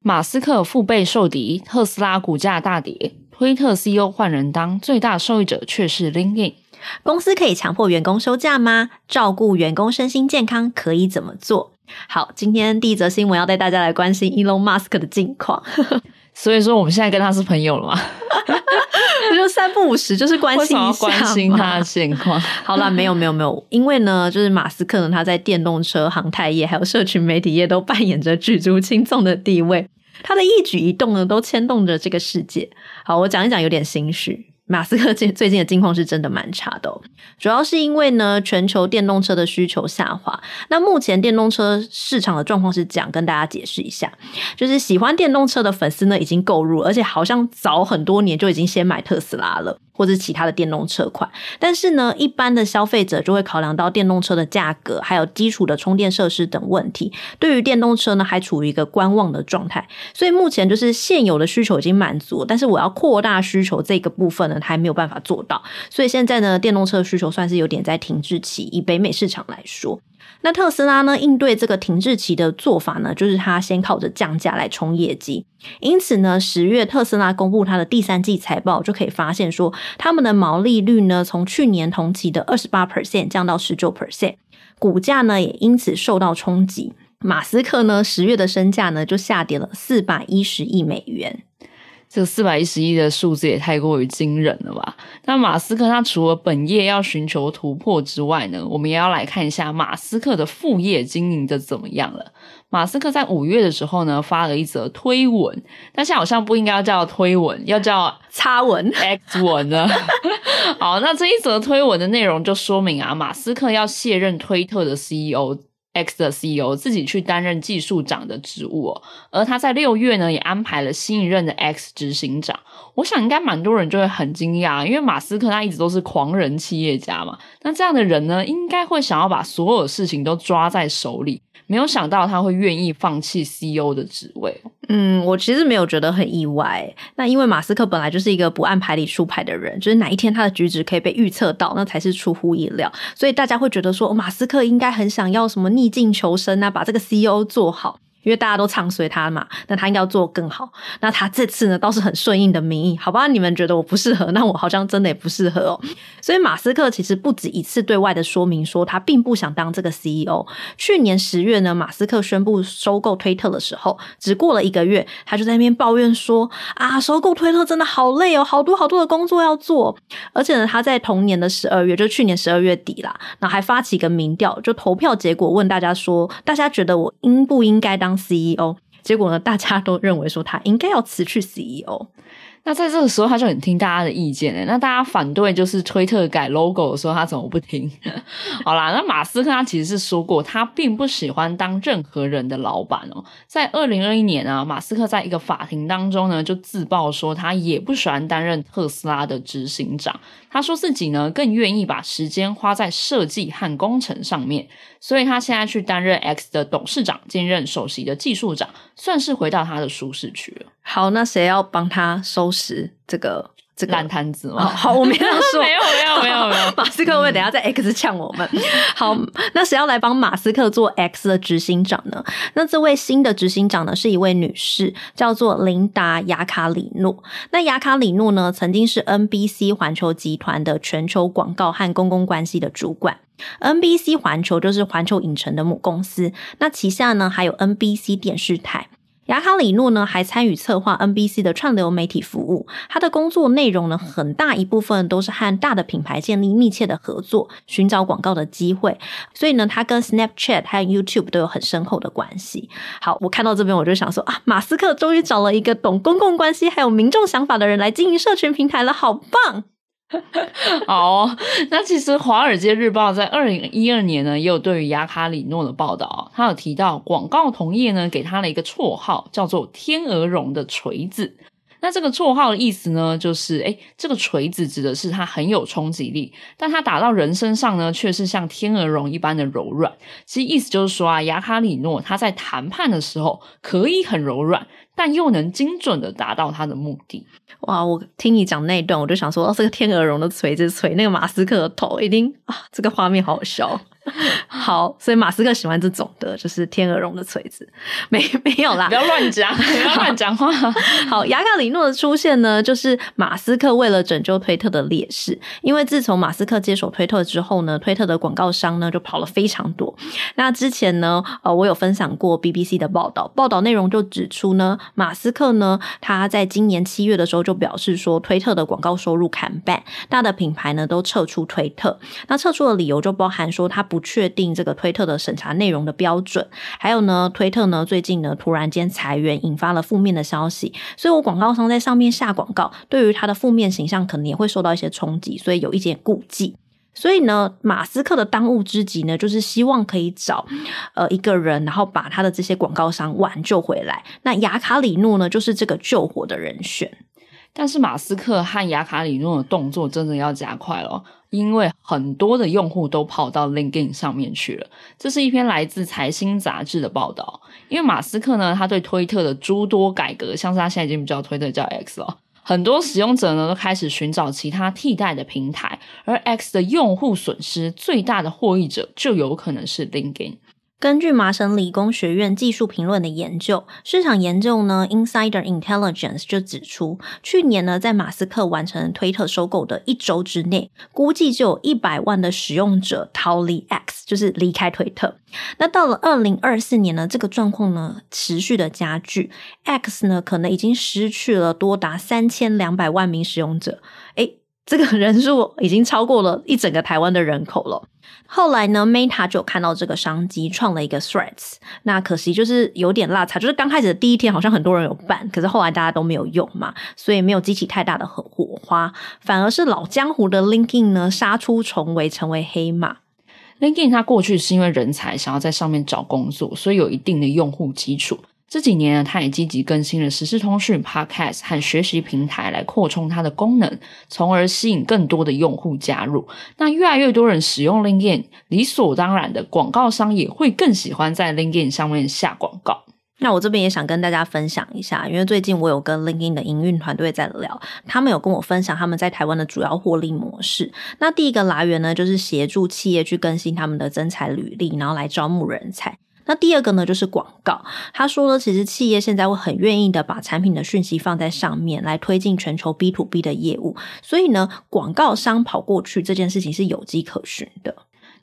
马斯克腹背受敌，特斯拉股价大跌，推特 CEO 换人当，最大受益者却是 LinkedIn。公司可以强迫员工休假吗？照顾员工身心健康可以怎么做？好，今天第一则新闻要带大家来关心 Elon Musk 的近况。所以说，我们现在跟他是朋友了吗？就三不五时就是关心一下，关心他的现况。好啦，没有没有没有，因为呢，就是马斯克呢，他在电动车、航太业还有社群媒体业都扮演着举足轻重的地位，他的一举一动呢，都牵动着这个世界。好，我讲一讲，有点心虚。马斯克最 最近的境况是真的蛮差的哦，主要是因为呢，全球电动车的需求下滑。那目前电动车市场的状况是这样，跟大家解释一下，就是喜欢电动车的粉丝呢已经购入，而且好像早很多年就已经先买特斯拉了。或者其他的电动车款，但是呢，一般的消费者就会考量到电动车的价格，还有基础的充电设施等问题。对于电动车呢，还处于一个观望的状态。所以目前就是现有的需求已经满足，但是我要扩大需求这个部分呢，还没有办法做到。所以现在呢，电动车的需求算是有点在停滞期。以北美市场来说。那特斯拉呢，应对这个停滞期的做法呢，就是它先靠着降价来冲业绩。因此呢，十月特斯拉公布它的第三季财报，就可以发现说，他们的毛利率呢，从去年同期的二十八 percent 降到十九 percent，股价呢也因此受到冲击。马斯克呢，十月的身价呢就下跌了四百一十亿美元。这个四百一十亿的数字也太过于惊人了吧？那马斯克他除了本业要寻求突破之外呢，我们也要来看一下马斯克的副业经营的怎么样了。马斯克在五月的时候呢，发了一则推文，但是好像不应该叫推文，要叫插文 X 文呢。好，那这一则推文的内容就说明啊，马斯克要卸任推特的 CEO。X 的 CEO 自己去担任技术长的职务哦，而他在六月呢也安排了新一任的 X 执行长。我想应该蛮多人就会很惊讶，因为马斯克他一直都是狂人企业家嘛，那这样的人呢，应该会想要把所有事情都抓在手里。没有想到他会愿意放弃 CEO 的职位。嗯，我其实没有觉得很意外。那因为马斯克本来就是一个不按牌理出牌的人，就是哪一天他的举止可以被预测到，那才是出乎意料。所以大家会觉得说，马斯克应该很想要什么逆境求生啊，把这个 CEO 做好。因为大家都唱随他嘛，那他应该要做更好。那他这次呢，倒是很顺应的民意，好吧？你们觉得我不适合，那我好像真的也不适合哦。所以马斯克其实不止一次对外的说明说，他并不想当这个 CEO。去年十月呢，马斯克宣布收购推特的时候，只过了一个月，他就在那边抱怨说：“啊，收购推特真的好累哦，好多好多的工作要做。”而且呢，他在同年的十二月，就去年十二月底啦，然后还发起一个民调，就投票结果问大家说：“大家觉得我应不应该当？” CEO，结果呢，大家都认为说他应该要辞去 CEO。那在这个时候，他就很听大家的意见诶。那大家反对就是推特改 logo 的时候，他怎么不听？好啦，那马斯克他其实是说过，他并不喜欢当任何人的老板哦。在二零二一年啊，马斯克在一个法庭当中呢，就自曝说他也不喜欢担任特斯拉的执行长。他说自己呢，更愿意把时间花在设计和工程上面。所以他现在去担任 X 的董事长，兼任首席的技术长，算是回到他的舒适区了。好，那谁要帮他收拾这个这个烂摊子吗？好，我没有 说，没有，没有，没有，没有。马斯克会等下在 X 呛我们？好，那谁要来帮马斯克做 X 的执行长呢？那这位新的执行长呢，是一位女士，叫做琳达·雅卡里诺。那雅卡里诺呢，曾经是 NBC 环球集团的全球广告和公共关系的主管。NBC 环球就是环球影城的母公司，那旗下呢还有 NBC 电视台。雅卡里诺呢还参与策划 NBC 的串流媒体服务，他的工作内容呢很大一部分都是和大的品牌建立密切的合作，寻找广告的机会。所以呢，他跟 Snapchat 和 YouTube 都有很深厚的关系。好，我看到这边我就想说啊，马斯克终于找了一个懂公共关系还有民众想法的人来经营社群平台了，好棒！好、哦，那其实《华尔街日报》在二零一二年呢，也有对于雅卡里诺的报道，他有提到广告同业呢给他了一个绰号，叫做“天鹅绒的锤子”。那这个绰号的意思呢，就是诶，这个锤子指的是它很有冲击力，但它打到人身上呢，却是像天鹅绒一般的柔软。其实意思就是说啊，雅卡里诺他在谈判的时候可以很柔软，但又能精准的达到他的目的。哇，我听你讲那一段，我就想说，哦，这个天鹅绒的锤子锤那个马斯克的头，一定啊，这个画面好好笑。好，所以马斯克喜欢这种的，就是天鹅绒的锤子，没 没有啦，不要乱讲，不要乱讲话。好，雅卡里诺的出现呢，就是马斯克为了拯救推特的劣势，因为自从马斯克接手推特之后呢，推特的广告商呢就跑了非常多。那之前呢，呃，我有分享过 BBC 的报道，报道内容就指出呢，马斯克呢，他在今年七月的时候就表示说，推特的广告收入砍半，大的品牌呢都撤出推特。那撤出的理由就包含说，他不。不确定这个推特的审查内容的标准，还有呢，推特呢最近呢突然间裁员，引发了负面的消息，所以我广告商在上面下广告，对于他的负面形象可能也会受到一些冲击，所以有一点顾忌。所以呢，马斯克的当务之急呢，就是希望可以找呃一个人，然后把他的这些广告商挽救回来。那雅卡里诺呢，就是这个救火的人选。但是马斯克和雅卡里诺的动作真的要加快了。因为很多的用户都跑到 LinkedIn 上面去了，这是一篇来自财新杂志的报道。因为马斯克呢，他对推特的诸多改革，像是他现在已经不叫推特，叫 X 了，很多使用者呢都开始寻找其他替代的平台，而 X 的用户损失最大的获益者就有可能是 LinkedIn。根据麻省理工学院技术评论的研究，市场研究呢，Insider Intelligence 就指出，去年呢，在马斯克完成推特收购的一周之内，估计就有一百万的使用者逃离 X，就是离开推特。那到了二零二四年呢，这个状况呢持续的加剧，X 呢可能已经失去了多达三千两百万名使用者。诶这个人数已经超过了一整个台湾的人口了。后来呢，Meta 就看到这个商机，创了一个 Threads。那可惜就是有点落差，就是刚开始的第一天好像很多人有办，可是后来大家都没有用嘛，所以没有激起太大的火花。反而是老江湖的 LinkedIn 呢，杀出重围，成为黑马。LinkedIn 它过去是因为人才想要在上面找工作，所以有一定的用户基础。这几年呢，他也积极更新了时事通讯、Podcast 和学习平台来扩充它的功能，从而吸引更多的用户加入。那越来越多人使用 LinkedIn，理所当然的，广告商也会更喜欢在 LinkedIn 上面下广告。那我这边也想跟大家分享一下，因为最近我有跟 LinkedIn 的营运团队在聊，他们有跟我分享他们在台湾的主要获利模式。那第一个来源呢，就是协助企业去更新他们的征才履历，然后来招募人才。那第二个呢，就是广告。他说呢，其实企业现在会很愿意的把产品的讯息放在上面，来推进全球 B to B 的业务。所以呢，广告商跑过去这件事情是有迹可循的。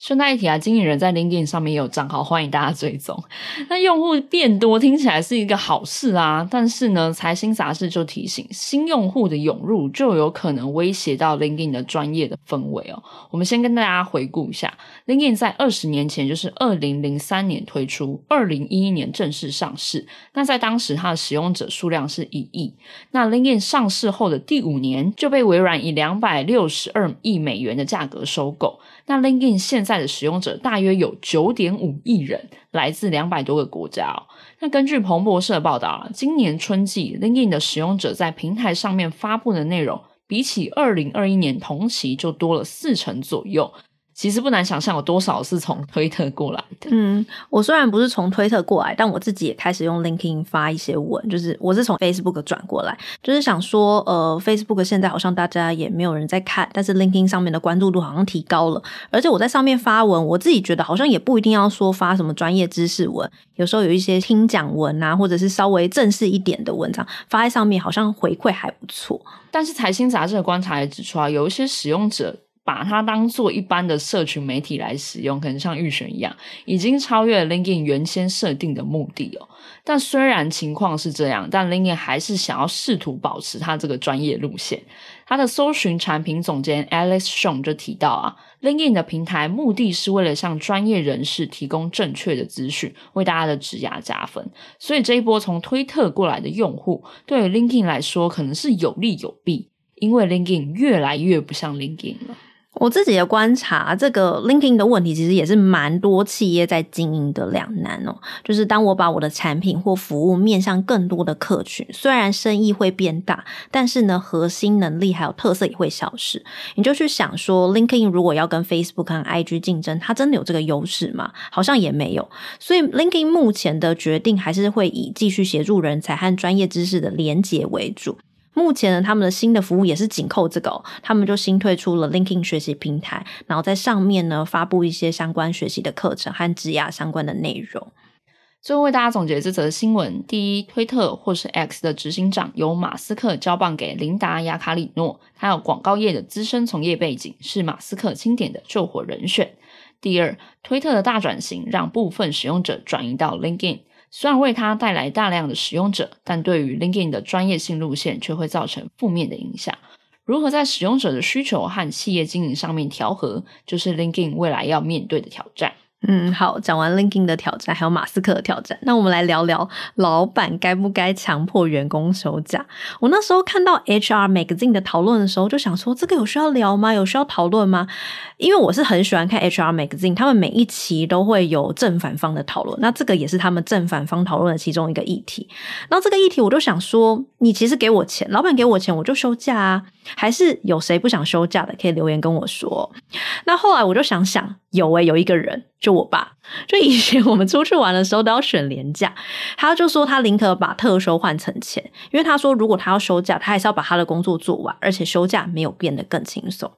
顺带一提啊，经理人在 LinkedIn 上面也有账号，欢迎大家追踪。那用户变多听起来是一个好事啊，但是呢，财新杂志就提醒，新用户的涌入就有可能威胁到 LinkedIn 的专业的氛围哦。我们先跟大家回顾一下，LinkedIn 在二十年前，就是二零零三年推出，二零一一年正式上市。那在当时，它的使用者数量是一亿。那 LinkedIn 上市后的第五年，就被微软以两百六十二亿美元的价格收购。那 LinkedIn 现在的使用者大约有九点五亿人，来自两百多个国家哦。那根据彭博社报道啊，今年春季 LinkedIn 的使用者在平台上面发布的内容，比起二零二一年同期就多了四成左右。其实不难想象有多少是从推特过来的。嗯，我虽然不是从推特过来，但我自己也开始用 LinkedIn 发一些文，就是我是从 Facebook 转过来，就是想说，呃，Facebook 现在好像大家也没有人在看，但是 LinkedIn 上面的关注度好像提高了，而且我在上面发文，我自己觉得好像也不一定要说发什么专业知识文，有时候有一些听讲文啊，或者是稍微正式一点的文章发在上面，好像回馈还不错。但是财新杂志的观察也指出啊，有一些使用者。把它当做一般的社群媒体来使用，可能像预选一样，已经超越了 LinkedIn 原先设定的目的哦。但虽然情况是这样，但 LinkedIn 还是想要试图保持它这个专业路线。它的搜寻产品总监 Alex Sean 就提到啊，LinkedIn 的平台目的是为了向专业人士提供正确的资讯，为大家的职涯加分。所以这一波从推特过来的用户，对 LinkedIn 来说可能是有利有弊，因为 LinkedIn 越来越不像 LinkedIn 了。我自己的观察，这个 linking 的问题其实也是蛮多企业在经营的两难哦。就是当我把我的产品或服务面向更多的客群，虽然生意会变大，但是呢，核心能力还有特色也会消失。你就去想说，linking 如果要跟 Facebook 和 IG 竞争，它真的有这个优势吗？好像也没有。所以 linking 目前的决定还是会以继续协助人才和专业知识的连结为主。目前呢，他们的新的服务也是紧扣这个哦，他们就新推出了 LinkedIn 学习平台，然后在上面呢发布一些相关学习的课程和职涯相关的内容。最后为大家总结这则新闻：第一，推特或是 X 的执行长由马斯克交棒给琳达·雅卡里诺，他有广告业的资深从业背景，是马斯克钦点的救火人选。第二，推特的大转型让部分使用者转移到 LinkedIn。虽然为它带来大量的使用者，但对于 LinkedIn 的专业性路线却会造成负面的影响。如何在使用者的需求和企业经营上面调和，就是 LinkedIn 未来要面对的挑战。嗯，好，讲完 LinkedIn 的挑战，还有马斯克的挑战，那我们来聊聊老板该不该强迫员工休假。我那时候看到 HR Magazine 的讨论的时候，就想说，这个有需要聊吗？有需要讨论吗？因为我是很喜欢看 HR Magazine，他们每一期都会有正反方的讨论，那这个也是他们正反方讨论的其中一个议题。然后这个议题，我就想说，你其实给我钱，老板给我钱，我就休假啊。还是有谁不想休假的，可以留言跟我说。那后来我就想想，有诶、有一个人，就我爸，就以前我们出去玩的时候都要选年假，他就说他宁可把特休换成钱，因为他说如果他要休假，他还是要把他的工作做完，而且休假没有变得更轻松。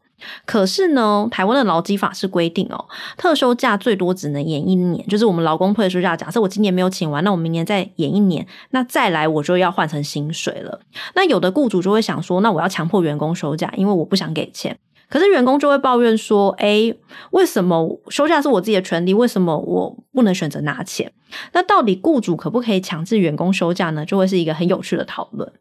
可是呢，台湾的劳基法是规定哦，特休假最多只能延一年，就是我们劳工退休假，假设我今年没有请完，那我明年再延一年，那再来我就要换成薪水了。那有的雇主就会想说，那我要强迫员工休假，因为我不想给钱。可是员工就会抱怨说，诶，为什么休假是我自己的权利，为什么我不能选择拿钱？那到底雇主可不可以强制员工休假呢？就会是一个很有趣的讨论。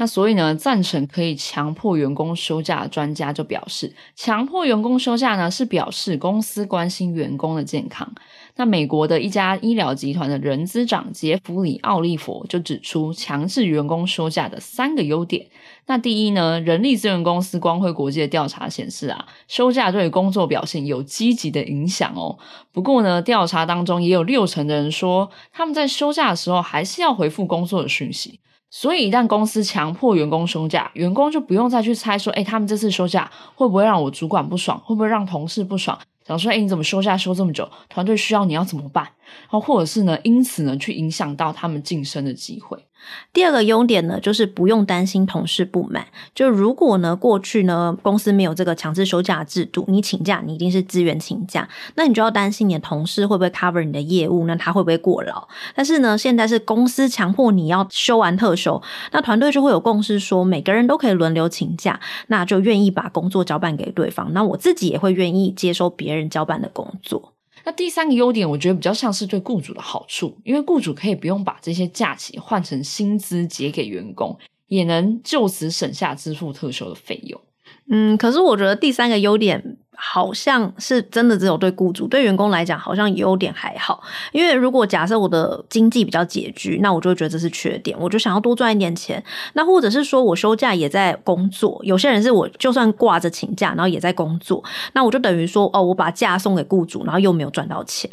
那所以呢，赞成可以强迫员工休假的专家就表示，强迫员工休假呢，是表示公司关心员工的健康。那美国的一家医疗集团的人资长杰弗里奥利佛就指出，强制员工休假的三个优点。那第一呢，人力资源公司光辉国际的调查显示啊，休假对工作表现有积极的影响哦。不过呢，调查当中也有六成的人说，他们在休假的时候还是要回复工作的讯息。所以，一旦公司强迫员工休假，员工就不用再去猜说，哎，他们这次休假会不会让我主管不爽，会不会让同事不爽？想说，哎，你怎么休假休这么久？团队需要你要怎么办？然后，或者是呢，因此呢，去影响到他们晋升的机会。第二个优点呢，就是不用担心同事不满。就如果呢，过去呢，公司没有这个强制休假制度，你请假你一定是自愿请假，那你就要担心你的同事会不会 cover 你的业务，那他会不会过劳？但是呢，现在是公司强迫你要休完特休，那团队就会有共识说，每个人都可以轮流请假，那就愿意把工作交办给对方。那我自己也会愿意接收别人交办的工作。那第三个优点，我觉得比较像是对雇主的好处，因为雇主可以不用把这些假期换成薪资结给员工，也能就此省下支付特休的费用。嗯，可是我觉得第三个优点。好像是真的只有对雇主，对员工来讲好像有点还好。因为如果假设我的经济比较拮据，那我就觉得这是缺点，我就想要多赚一点钱。那或者是说我休假也在工作，有些人是我就算挂着请假，然后也在工作，那我就等于说哦，我把假送给雇主，然后又没有赚到钱。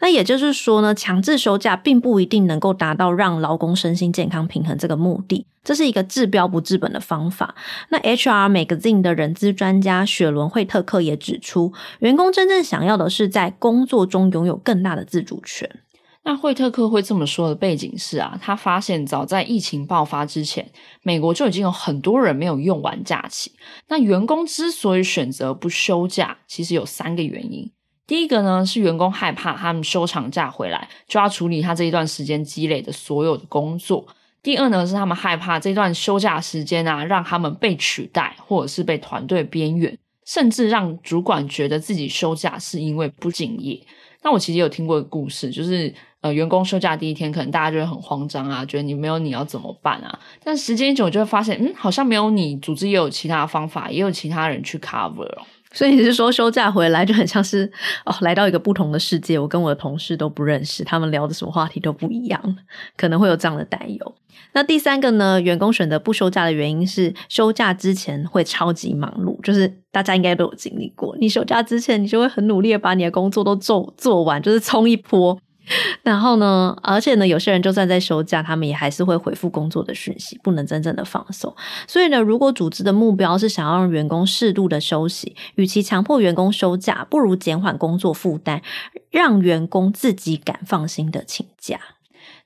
那也就是说呢，强制休假并不一定能够达到让劳工身心健康平衡这个目的。这是一个治标不治本的方法。那 HR Magazine 的人资专家雪伦惠特克也指出，员工真正想要的是在工作中拥有更大的自主权。那惠特克会这么说的背景是啊，他发现早在疫情爆发之前，美国就已经有很多人没有用完假期。那员工之所以选择不休假，其实有三个原因。第一个呢，是员工害怕他们休长假回来就要处理他这一段时间积累的所有的工作。第二呢，是他们害怕这段休假时间啊，让他们被取代，或者是被团队边缘，甚至让主管觉得自己休假是因为不敬业。那我其实有听过一个故事，就是呃，员工休假第一天，可能大家就会很慌张啊，觉得你没有你要怎么办啊？但时间一久，就会发现，嗯，好像没有你，组织也有其他方法，也有其他人去 cover。所以你是说休假回来就很像是哦，来到一个不同的世界，我跟我的同事都不认识，他们聊的什么话题都不一样，可能会有这样的担忧。那第三个呢，员工选择不休假的原因是休假之前会超级忙碌，就是大家应该都有经历过，你休假之前你就会很努力的把你的工作都做做完，就是冲一波。然后呢，而且呢，有些人就算在休假，他们也还是会回复工作的讯息，不能真正的放松。所以呢，如果组织的目标是想要让员工适度的休息，与其强迫员工休假，不如减缓工作负担，让员工自己敢放心的请假。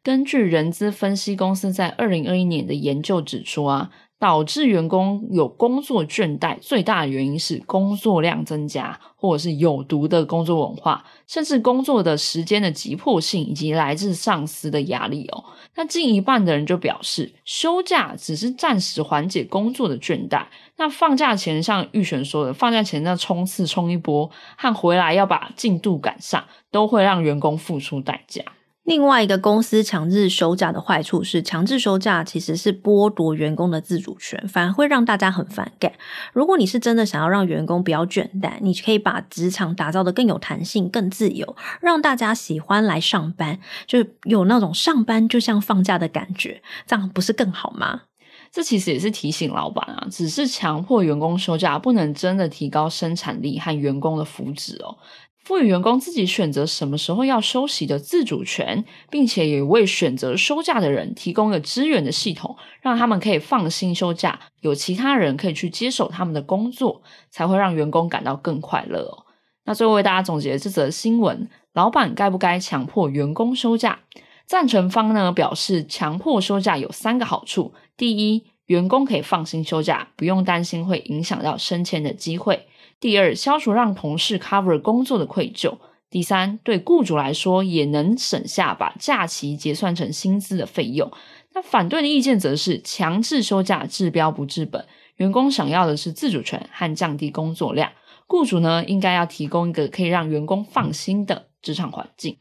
根据人资分析公司在二零二一年的研究指出啊。导致员工有工作倦怠最大的原因是工作量增加，或者是有毒的工作文化，甚至工作的时间的急迫性，以及来自上司的压力哦。那近一半的人就表示，休假只是暂时缓解工作的倦怠。那放假前，像玉璇说的，放假前那冲刺冲一波，和回来要把进度赶上，都会让员工付出代价。另外一个公司强制休假的坏处是，强制休假其实是剥夺员工的自主权，反而会让大家很反感。如果你是真的想要让员工不要倦怠，你可以把职场打造得更有弹性、更自由，让大家喜欢来上班，就有那种上班就像放假的感觉，这样不是更好吗？这其实也是提醒老板啊，只是强迫员工休假，不能真的提高生产力和员工的福祉哦。赋予员工自己选择什么时候要休息的自主权，并且也为选择休假的人提供了资源的系统，让他们可以放心休假，有其他人可以去接手他们的工作，才会让员工感到更快乐哦。那最后为大家总结这则新闻：老板该不该强迫员工休假？赞成方呢表示，强迫休假有三个好处：第一，员工可以放心休假，不用担心会影响到升迁的机会。第二，消除让同事 cover 工作的愧疚；第三，对雇主来说也能省下把假期结算成薪资的费用。那反对的意见则是强制休假治标不治本，员工想要的是自主权和降低工作量，雇主呢应该要提供一个可以让员工放心的职场环境。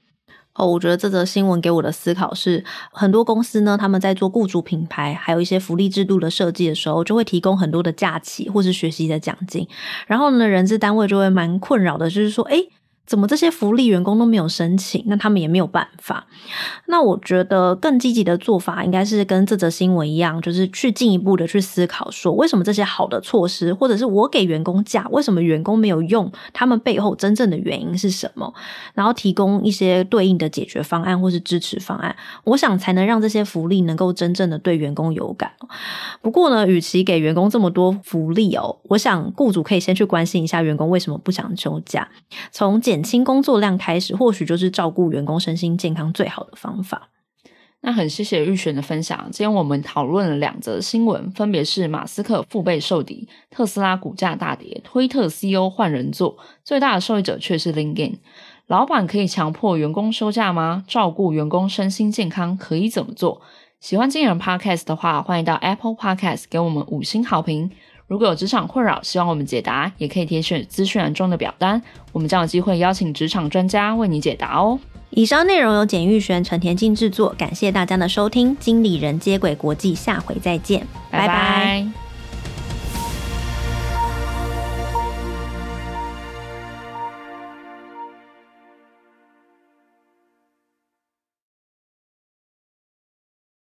哦，我觉得这则新闻给我的思考是，很多公司呢，他们在做雇主品牌，还有一些福利制度的设计的时候，就会提供很多的假期或是学习的奖金，然后呢，人事单位就会蛮困扰的，就是说，诶怎么这些福利员工都没有申请？那他们也没有办法。那我觉得更积极的做法应该是跟这则新闻一样，就是去进一步的去思考，说为什么这些好的措施，或者是我给员工假，为什么员工没有用？他们背后真正的原因是什么？然后提供一些对应的解决方案或是支持方案，我想才能让这些福利能够真正的对员工有感。不过呢，与其给员工这么多福利哦，我想雇主可以先去关心一下员工为什么不想休假，从简轻工作量开始，或许就是照顾员工身心健康最好的方法。那很谢谢玉璇的分享。今天我们讨论了两则新闻，分别是马斯克腹背受敌，特斯拉股价大跌，推特 CEO 换人做，最大的受益者却是 LinkedIn。老板可以强迫员工休假吗？照顾员工身心健康可以怎么做？喜欢经人 Podcast 的话，欢迎到 Apple Podcast 给我们五星好评。如果有职场困扰，希望我们解答，也可以填写资讯栏中的表单，我们将有机会邀请职场专家为你解答哦。以上内容由简玉璇、陈田静制作，感谢大家的收听，经理人接轨国际，下回再见，拜拜。拜拜。